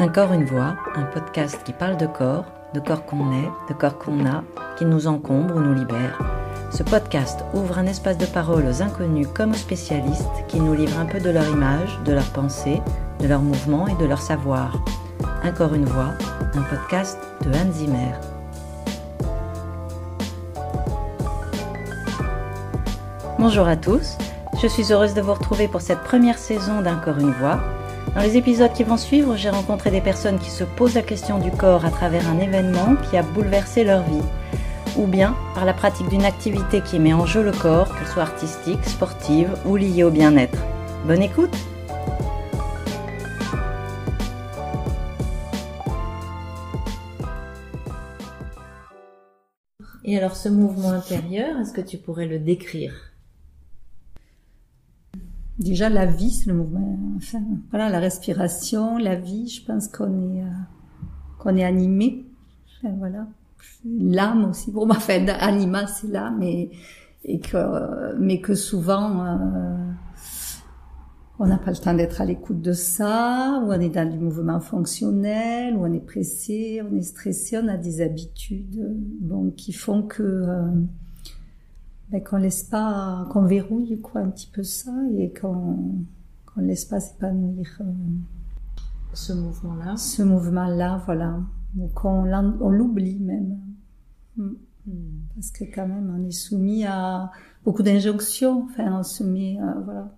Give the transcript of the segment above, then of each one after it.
Un corps, une voix, un podcast qui parle de corps, de corps qu'on est, de corps qu'on a, qui nous encombre ou nous libère. Ce podcast ouvre un espace de parole aux inconnus comme aux spécialistes qui nous livrent un peu de leur image, de leur pensée, de leur mouvement et de leur savoir. Un une voix, un podcast de Anne Zimmer. Bonjour à tous, je suis heureuse de vous retrouver pour cette première saison d'Un corps, une voix dans les épisodes qui vont suivre, j'ai rencontré des personnes qui se posent la question du corps à travers un événement qui a bouleversé leur vie, ou bien par la pratique d'une activité qui met en jeu le corps, qu'elle soit artistique, sportive ou liée au bien-être. Bonne écoute! Et alors ce mouvement intérieur, est-ce que tu pourrais le décrire? Déjà la vie, c'est le mouvement. Enfin, voilà, la respiration, la vie. Je pense qu'on est euh, qu'on est animé. Enfin, voilà, l'âme aussi. Moi, enfin, anima, c'est l'âme, et, et que mais que souvent euh, on n'a pas le temps d'être à l'écoute de ça, ou on est dans du mouvement fonctionnel, ou on est pressé, on est stressé, on a des habitudes, bon, qui font que euh, ben, qu'on laisse pas, qu'on verrouille quoi un petit peu ça et qu'on qu'on laisse pas s'épanouir euh, ce mouvement-là. Ce mouvement-là, voilà, ou qu'on on l'oublie même. Mm. Mm. Parce que quand même, on est soumis à beaucoup d'injonctions. Enfin, on se met, euh, voilà.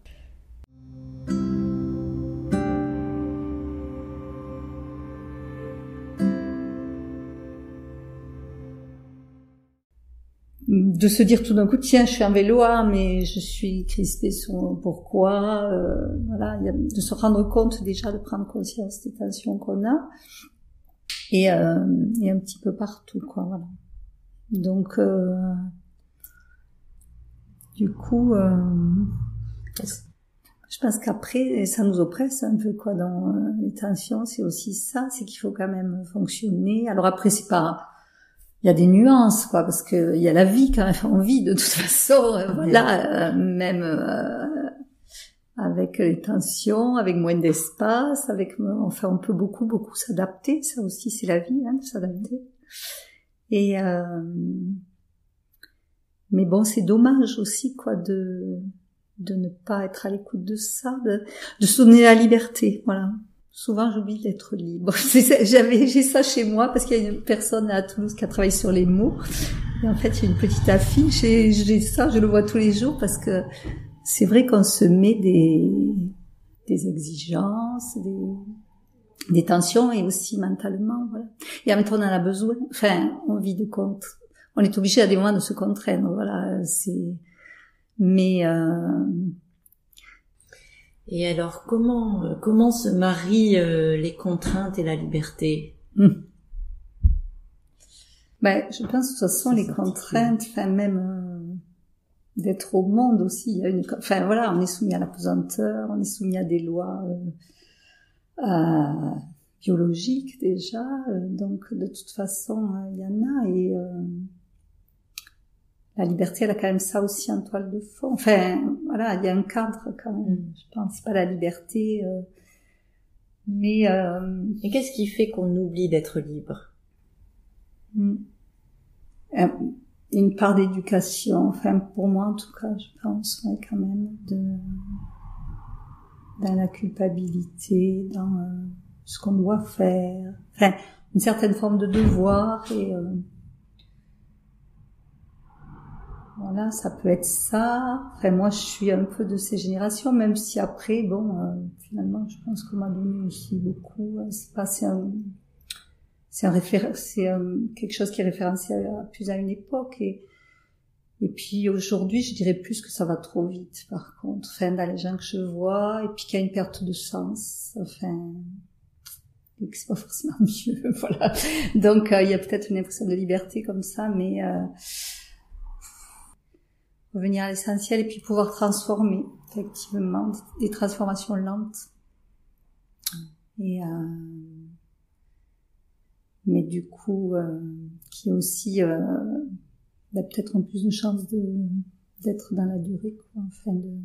De se dire tout d'un coup tiens je suis en vélo ah, mais je suis crispée sur pourquoi euh, voilà de se rendre compte déjà de prendre conscience des tensions qu'on a. Et, euh, et un petit peu partout quoi voilà. Donc euh, du coup euh, je pense qu'après ça nous oppresse un peu quoi dans euh, les tensions c'est aussi ça c'est qu'il faut quand même fonctionner. Alors après c'est pas il y a des nuances quoi parce que il y a la vie quand même on vit de toute façon euh, voilà euh, même euh, avec les tensions avec moins d'espace avec enfin on peut beaucoup beaucoup s'adapter ça aussi c'est la vie hein, de s'adapter. Et mais bon c'est dommage aussi quoi de de ne pas être à l'écoute de ça de, de se donner la liberté voilà Souvent, j'oublie d'être libre. J'avais, j'ai ça chez moi parce qu'il y a une personne à Toulouse qui a travaillé sur les mots. Et en fait, il y a une petite affiche et j'ai ça, je le vois tous les jours parce que c'est vrai qu'on se met des, des exigences, des, des tensions et aussi mentalement, voilà. Et en même temps, on en a besoin. Enfin, on vit de compte. On est obligé à des moments de se contraindre, voilà. C'est, mais, euh, et alors, comment euh, comment se marient euh, les contraintes et la liberté hmm. ben, je pense de toute façon les contraintes, enfin même euh, d'être au monde aussi. Il y a une, enfin voilà, on est soumis à la pesanteur, on est soumis à des lois biologiques déjà, donc de toute façon il y en a et la liberté, elle a quand même ça aussi en toile de fond. Enfin, voilà, il y a un cadre quand même. Mm. Je pense pas la liberté, euh, mais. Euh, Et qu'est-ce qui fait qu'on oublie d'être libre? Mm. euh, Une part d'éducation. Enfin, pour moi en tout cas, je pense ouais, quand même de dans la culpabilité, dans euh, ce qu'on doit faire. Enfin, une certaine forme de devoir et euh, voilà, ça peut être ça. Enfin, moi, je suis un peu de ces générations, même si après, bon, euh, finalement, je pense qu'on m'a donné aussi beaucoup. Euh, c'est pas, c'est un, c'est un c'est quelque chose qui est référencé plus à une époque et et puis aujourd'hui, je dirais plus que ça va trop vite, par contre. Enfin, dans les gens que je vois, et puis qu'il y a une perte de sens. Enfin, et que c'est pas forcément mieux, voilà. Donc, euh, il y a peut-être une impression de liberté comme ça, mais revenir à l'essentiel et puis pouvoir transformer effectivement des transformations lentes. Et euh, mais du coup euh, qui aussi euh, bah, peut-être en plus de chance d'être dans la durée quoi enfin de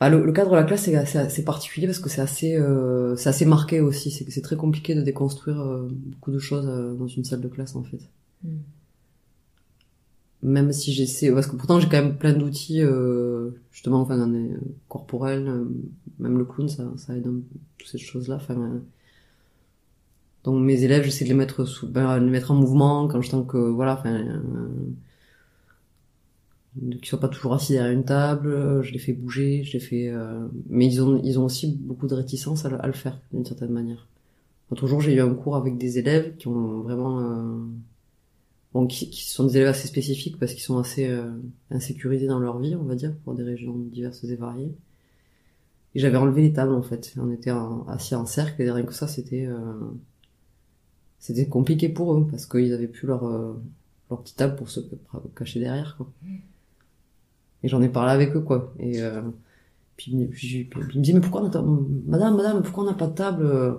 Ah, le, le, cadre de la classe c'est assez, particulier parce que c'est assez euh, c'est assez marqué aussi. C'est c'est très compliqué de déconstruire euh, beaucoup de choses euh, dans une salle de classe en fait. Mm. même si j'essaie parce que pourtant j'ai quand même plein d'outils euh, justement enfin dans les corporels même le clown ça ça aide toutes ces choses là enfin donc mes élèves j'essaie de les mettre sous ben, les mettre en mouvement quand je sens que voilà enfin qu'ils soient pas toujours assis derrière une table, euh, je les fais bouger, je les fais, euh... mais ils ont ils ont aussi beaucoup de réticence à, le faire d'une certaine manière. L'autre jour, j'ai eu un cours avec des élèves qui ont vraiment, euh... bon, qui, qui, sont des élèves assez spécifiques parce qu'ils sont assez euh, insécurisés dans leur vie, on va dire, pour des régions diverses et variées. Et j'avais enlevé les tables en fait. On était assis en cercle et rien que ça, c'était euh, c'était compliqué pour eux parce qu'ils avaient plus leur leur petite table pour se cacher derrière quoi. Et j'en ai parlé avec eux, quoi. Et euh, puis, puis, puis, il me disait, mais pourquoi on a madame, madame, pourquoi on n'a pas de table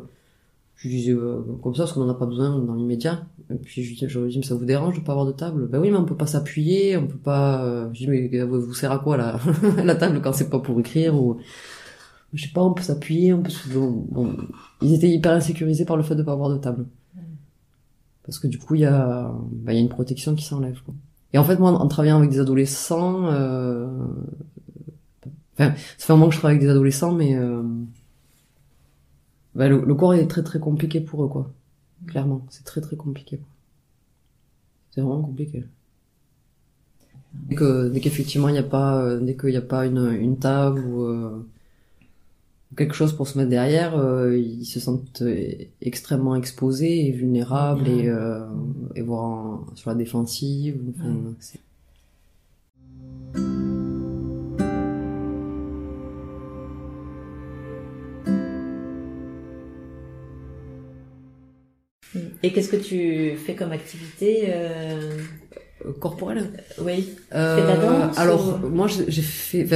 Je lui disais, euh, comme ça, parce qu'on n'en a pas besoin dans l'immédiat. Et puis je lui disais, je lui dis, mais ça vous dérange de pas avoir de table? Ben oui, mais on peut pas s'appuyer, on peut pas... Euh, je lui dis, mais vous, vous sert à quoi la, la table quand c'est pas pour écrire ou... Je sais pas, on peut s'appuyer, on peut... Bon, ils étaient hyper insécurisés par le fait de pas avoir de table. Parce que du coup, il y a, bah, il y a une protection qui s'enlève, quoi. Et en fait, moi, en travaillant avec des adolescents, euh... enfin, ça fait un moment que je travaille avec des adolescents, mais euh... bah, le, corps est très très compliqué pour eux, quoi. Clairement, c'est très très compliqué. C'est vraiment compliqué. Dès dès qu'effectivement il n'y a pas, euh, dès qu'il n'y a pas une, une table ou euh, quelque chose pour se mettre derrière, euh, ils se sentent euh, extrêmement exposés et vulnérables et, euh, et voire sur la défensive. Et qu'est-ce que tu fais comme activité corporelle Oui. Euh, alors moi j'ai fait,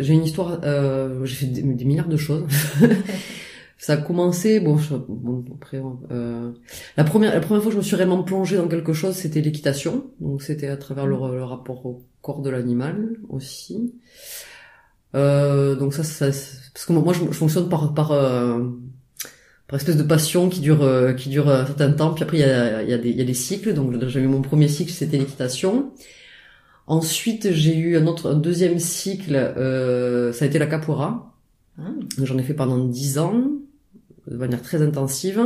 j'ai une histoire, euh, j'ai fait des, milliards de choses. ça a commencé, bon, bon après, euh, la première, la première fois que je me suis réellement plongée dans quelque chose, c'était l'équitation. Donc c'était à travers le, le, rapport au corps de l'animal aussi. Euh, donc ça, ça, parce que moi, je, je fonctionne par par euh, par espèce de passion qui dure euh, qui dure un certain temps. Puis après il y a, il y a, y a des cycles. Donc j'ai eu mon premier cycle c'était l'équitation. Ensuite j'ai eu un autre un deuxième cycle euh, ça a été la capoeira. Ah. j'en ai fait pendant dix ans de manière très intensive.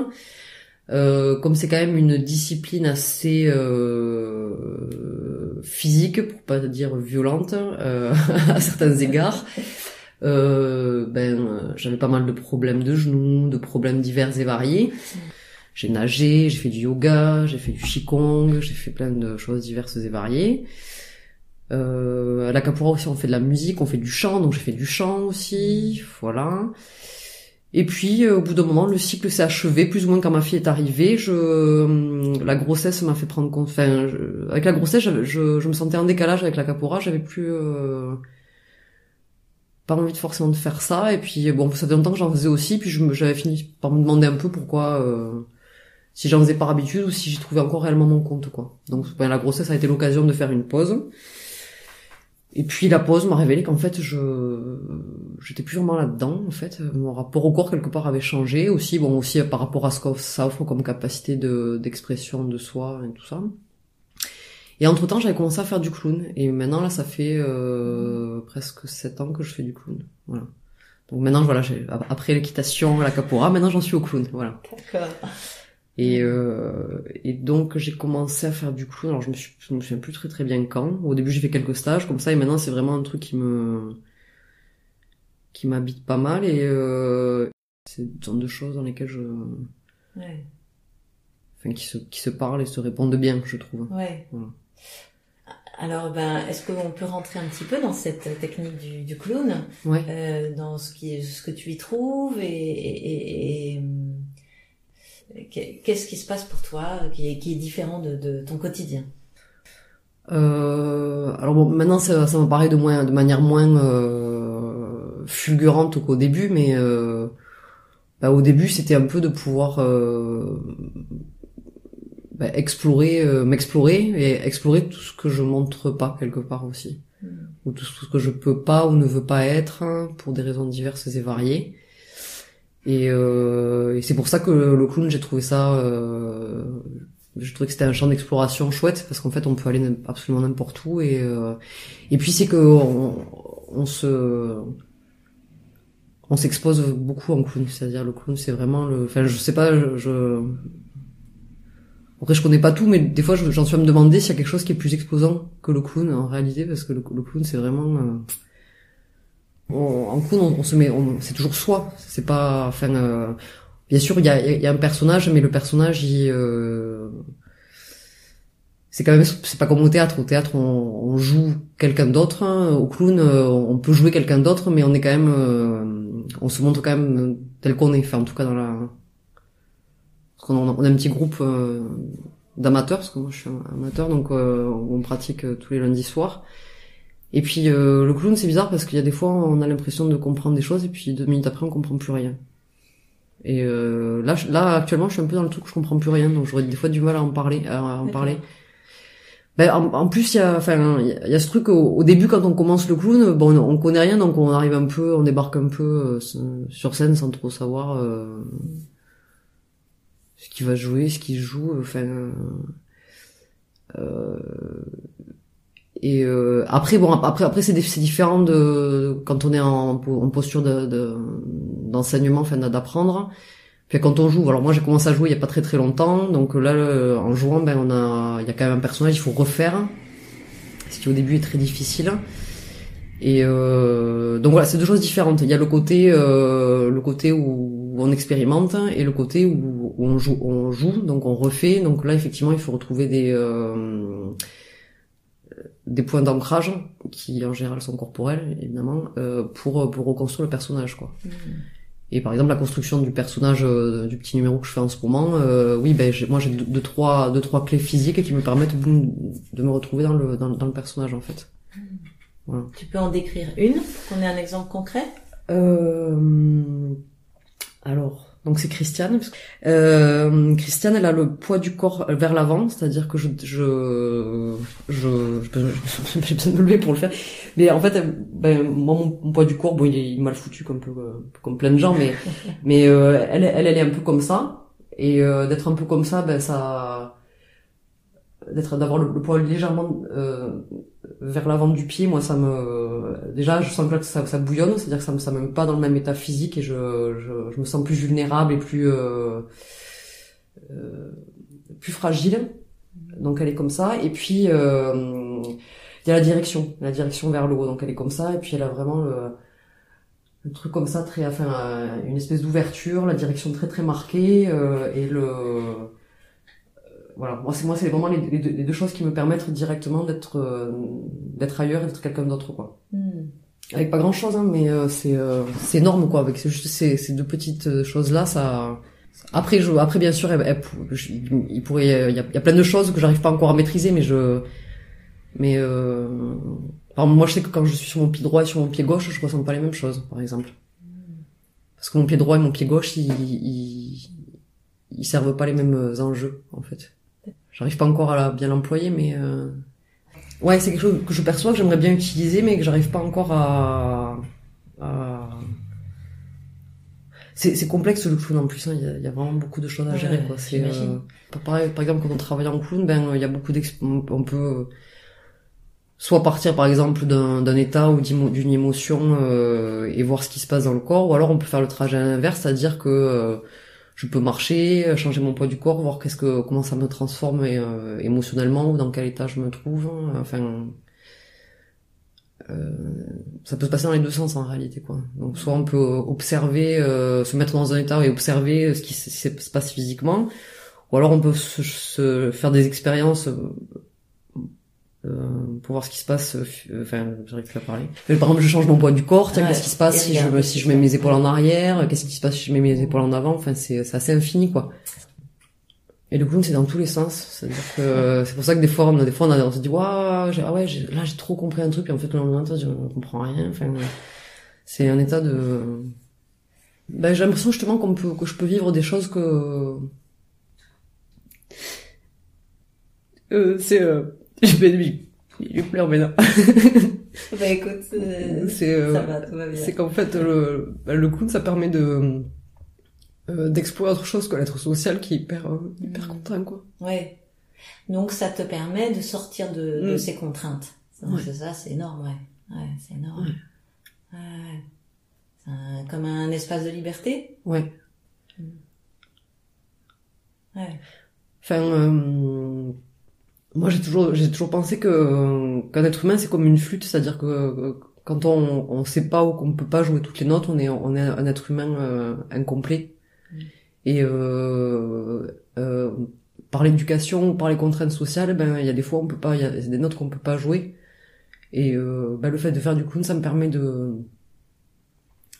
Euh, comme c'est quand même une discipline assez euh, physique pour pas dire violente euh, à certains égards euh, ben j'avais pas mal de problèmes de genoux, de problèmes divers et variés. J'ai nagé, j'ai fait du yoga, j'ai fait du qigong, j'ai fait plein de choses diverses et variées. Euh, à la capoeira aussi on fait de la musique, on fait du chant, donc j'ai fait du chant aussi, voilà. Et puis euh, au bout d'un moment le cycle s'est achevé, plus ou moins quand ma fille est arrivée, je euh, la grossesse m'a fait prendre compte. Enfin, avec la grossesse, je, je, me sentais en décalage avec la capoeira, j'avais plus euh, pas envie de forcément de faire ça. Et puis bon ça fait longtemps que j'en faisais aussi puis j'avais fini par me demander un peu pourquoi euh, si j'en faisais par habitude ou si j'y trouvais encore réellement mon compte quoi. Donc ben, la grossesse a été l'occasion de faire une pause. Et puis la pause m'a révélé qu'en fait je j'étais plus vraiment là dedans en fait. Mon rapport au corps quelque part avait changé aussi. Bon aussi par rapport à ce que ça offre comme capacité de d'expression de soi et tout ça et entre temps, j'avais commencé à faire du clown. Et maintenant, là, ça fait euh, presque sept ans que je fais du clown. Voilà. Donc maintenant, voilà, après l'équitation, la capoeira, maintenant j'en suis au clown. Voilà. D'accord. Et, euh, et donc j'ai commencé à faire du clown. Alors je me, suis, je me souviens plus très très bien quand. Au début j'ai fait quelques stages comme ça et maintenant c'est vraiment un truc qui me qui m'habite pas mal et euh, c'est une sorte de choses dans lesquelles je ouais. enfin qui se qui se parlent et se répondent bien je trouve. Ouais. Voilà. Alors, ben, est-ce qu'on peut rentrer un petit peu dans cette technique du, du clown, ouais. euh, dans ce qui, ce que tu y trouves et, et, et, qu'est-ce qui se passe pour toi qui est, qui est différent de, de ton quotidien? Euh, Alors bon, maintenant ça, ça me paraît de moins, de manière moins euh, fulgurante qu'au début, mais euh, bah, au début c'était un peu de pouvoir euh, bah, explorer, euh, m'explorer et explorer tout ce que je montre pas quelque part aussi. Hmm. ou tout ce que je peux pas ou ne veux pas être pour des raisons diverses et variées. Et, euh, et c'est pour ça que le clown, j'ai trouvé ça, euh, je trouvais que c'était un champ d'exploration chouette parce qu'en fait, on peut aller absolument n'importe où et euh, et puis c'est que on, on se on s'expose beaucoup en clown, c'est-à-dire le clown, c'est vraiment le, enfin, je sais pas, je, je... après je connais pas tout, mais des fois j'en suis à me demander s'il y a quelque chose qui est plus exposant que le clown en réalité, parce que le, clown c'est vraiment euh, en clown, on, se met, c'est toujours soi. C'est pas, enfin, euh, bien sûr, il y a, y a, un personnage, mais le personnage, il, euh, c'est quand même, c'est pas comme au théâtre. Au théâtre, on, joue quelqu'un d'autre. Hein. Au clown, euh, on peut jouer quelqu'un d'autre, mais on est quand même, on se montre quand même tel qu'on est. Enfin, en tout cas, dans la, on a un petit groupe d'amateurs, parce que moi, je suis amateur, donc on pratique tous les lundis soirs. Et puis euh, le clown c'est bizarre parce qu'il y a des fois on a l'impression de comprendre des choses et puis deux minutes après on comprend plus rien. Et euh, là, là actuellement je suis un peu dans le truc où je comprends plus rien donc j'aurais des fois du mal à en parler, à en parler. Ben, en, plus il y a, enfin il y a ce truc au, début quand on commence le clown, bon on, connaît rien donc on arrive un peu, on débarque un peu euh, sur scène sans trop savoir euh, ce qui va jouer, ce qui joue, enfin. Euh, et euh, après, bon, après, après c'est différent de quand on est en, posture de d'enseignement, enfin d'apprendre. Puis quand on joue, alors moi j'ai commencé à jouer il y a pas très très longtemps, donc là en jouant, ben on a, il y a quand même un personnage, il faut refaire, ce qui au début est très difficile. Et euh, donc voilà, c'est deux choses différentes. Il y a le côté, euh, le côté où on expérimente et le côté où, on joue, on joue, donc on refait. Donc là effectivement, il faut retrouver des euh, des points d'ancrage qui en général sont corporels évidemment euh, pour pour reconstruire le personnage quoi. Mmh. Et par exemple la construction du personnage euh, du petit numéro que je fais en ce moment, euh, oui ben moi j'ai deux, trois deux trois clés physiques qui me permettent de me retrouver dans le dans, le personnage en fait. Mmh. Voilà. Tu peux en décrire une pour qu'on ait un exemple concret? Alors donc c'est Christiane. Euh, Christiane, elle a le poids du corps vers l'avant, c'est-à-dire que je je je j'ai besoin de me lever pour le faire. Mais en fait, ben moi mon, poids du corps, bon il est mal foutu comme peu comme plein de gens, mais mais euh, elle elle elle est un peu comme ça et euh, d'être un peu comme ça, ben ça d'être d'avoir le, poids légèrement euh, vers l'avant du pied moi ça me déjà je sens que ça, ça bouillonne c'est à dire que ça me ça me met pas dans le même état physique et je je, je me sens plus vulnérable et plus euh, euh, plus fragile. Donc elle est comme ça. Et puis euh, il y a la direction la direction vers le haut. Donc elle est comme ça. Et puis elle a vraiment le, le truc comme ça très enfin une espèce d'ouverture la direction très très marquée euh, et le voilà, moi c'est moi c'est vraiment les, les, deux, choses qui me permettent directement d'être euh, d'être ailleurs et d'être quelqu'un d'autre quoi. Hmm. Avec pas grand chose hein, mais euh, c'est euh, c'est énorme quoi avec juste ces, ces deux petites choses là ça après je après bien sûr il pourrait il y a, y a, plein de choses que j'arrive pas encore à maîtriser mais je mais euh, moi je sais que quand je suis sur mon pied droit et sur mon pied gauche je ressens pas les mêmes choses par exemple parce que mon pied droit et mon pied gauche ils, ils, ils servent pas les mêmes enjeux en fait J'arrive pas encore à bien l'employer, mais euh... ouais, c'est quelque chose que je perçois que j'aimerais bien utiliser, mais que j'arrive pas encore à. à... C'est complexe le clown en plus. Hein. Il, y y a, vraiment beaucoup de choses à gérer. quoi. C'est euh... par, par exemple quand on travaille en clown, ben il y a beaucoup on peut soit partir par exemple d'un état ou d'une émotion euh, et voir ce qui se passe dans le corps, ou alors on peut faire le trajet à l'inverse, c'est-à-dire que euh, je peux marcher, euh, changer mon poids du corps, voir qu'est-ce que comment ça me transforme euh, émotionnellement ou dans quel état je me trouve. Hein. Enfin, euh, ça peut se passer dans les deux sens en réalité quoi. Donc soit on peut observer, se mettre dans un état et observer ce qui se, passe physiquement, ou alors on peut se faire des expériences euh, pour voir ce qui se passe euh, enfin j'arrive plus à parler par exemple je change mon poids du corps tiens qu'est-ce qui se passe si je si je mets mes épaules en arrière qu'est-ce qui se passe si je mets mes épaules en avant enfin c'est c'est assez infini quoi. Et le clown c'est dans tous les sens c'est à dire que c'est pour ça que des fois on a des fois on, a, on se dit waouh ah ouais là j'ai trop compris un truc et en fait le lendemain je ne comprends rien enfin c'est un état de ben, j'ai l'impression justement qu'on peut que je peux vivre des choses que euh, c'est euh, je vais lui, je pleure maintenant. bah écoute, euh, c'est euh, ça va, tout va bien. c'est qu'en fait le bah, le Kuhn ça permet de euh, d'explorer autre chose que l'être social qui est hyper euh, hyper Mm. content quoi. Ouais. Donc ça te permet de sortir de, de Mm. ces contraintes. Donc, Ouais. ça, c'est énorme, ouais. Ouais, c'est énorme. Ouais. ouais. C'est un- comme un espace de liberté. Ouais. Ouais. Enfin, euh, moi j'ai toujours j'ai toujours pensé que qu'un être humain c'est comme une flûte, c'est-à-dire que quand on on sait pas ou qu'on peut pas jouer toutes les notes, on est on est un être humain euh, incomplet. Mm. Et euh, euh, par l'éducation ou par les contraintes sociales, ben il y a des fois on peut pas, il y a des notes qu'on peut pas jouer. Et euh, ben, le fait de faire du kun, ça me permet de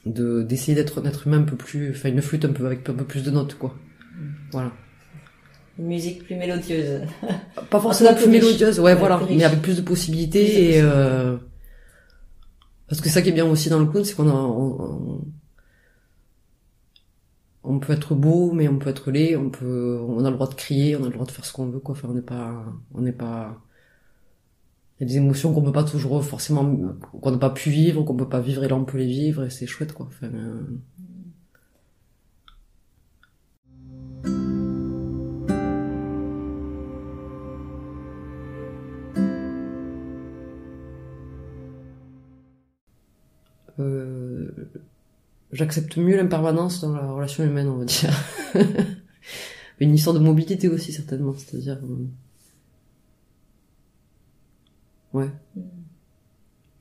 de d'essayer d'être un être humain un peu plus, enfin une flûte un peu avec un peu plus de notes quoi. Voilà. Une musique plus mélodieuse. Pas forcément plus plus mélodieuse, ouais, Ouais, voilà, plus mais avec plus de possibilités Plus et euh, parce que ça qui est bien aussi dans le clown, c'est qu'on a, on, on- peut être beau, mais on peut être laid, on peut, on a le droit de crier, on a le droit de faire ce qu'on veut, quoi. Enfin, on n'est pas, on n'est pas, il y a des émotions qu'on peut pas toujours forcément, qu'on n'a pas pu vivre, qu'on peut pas vivre et là on peut les vivre et c'est chouette, quoi. Enfin, euh, j'accepte mieux l'impermanence dans la relation humaine, on va dire. Une histoire de mobilité aussi, certainement, c'est-à-dire... euh, Ouais. Mm.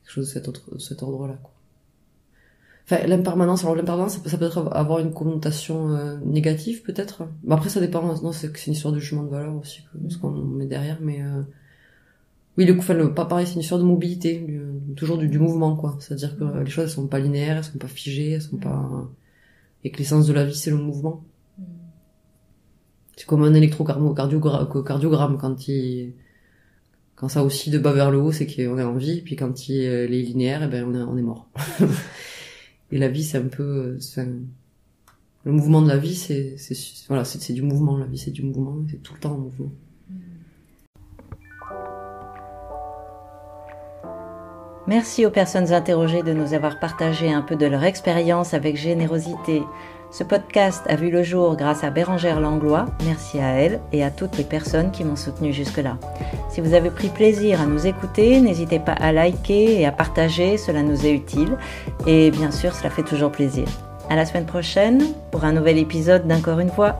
Quelque chose de cet, autre, de cet ordre-là, quoi. Enfin, l'impermanence, alors l'impermanence, ça peut, ça peut être avoir une connotation euh, négative, peut-être. Mais après, ça dépend, non, c'est c'est une histoire de jugement de valeur aussi, que- ce qu'on met derrière, mais... euh, Oui, le, enfin, le, pas pareil, c'est une histoire de mobilité, du- toujours du, du mouvement, quoi. C'est-à-dire que euh, les choses, elles sont pas linéaires, elles sont pas figées, elles sont pas... Et que l'essence de la vie, c'est le mouvement. Mm. C'est comme un électrocardiogramme, cardiogramme quand il, quand ça oscille de bas vers le haut, c'est qu'on est en vie, puis quand il est linéaire, eh ben on est, on est mort. Et la vie, c'est un peu, c'est un- le mouvement de la vie, c'est, c'est, voilà, c'est, c'est du mouvement. La vie, c'est du mouvement, c'est tout le temps en mouvement. Merci aux personnes interrogées de nous avoir partagé un peu de leur expérience avec générosité. Ce podcast a vu le jour grâce à Bérangère Langlois. Merci à elle et à toutes les personnes qui m'ont soutenu jusque-là. Si vous avez pris plaisir à nous écouter, n'hésitez pas à liker et à partager, cela nous est utile. Et bien sûr, cela fait toujours plaisir. À la semaine prochaine pour un nouvel épisode d'Encore une fois.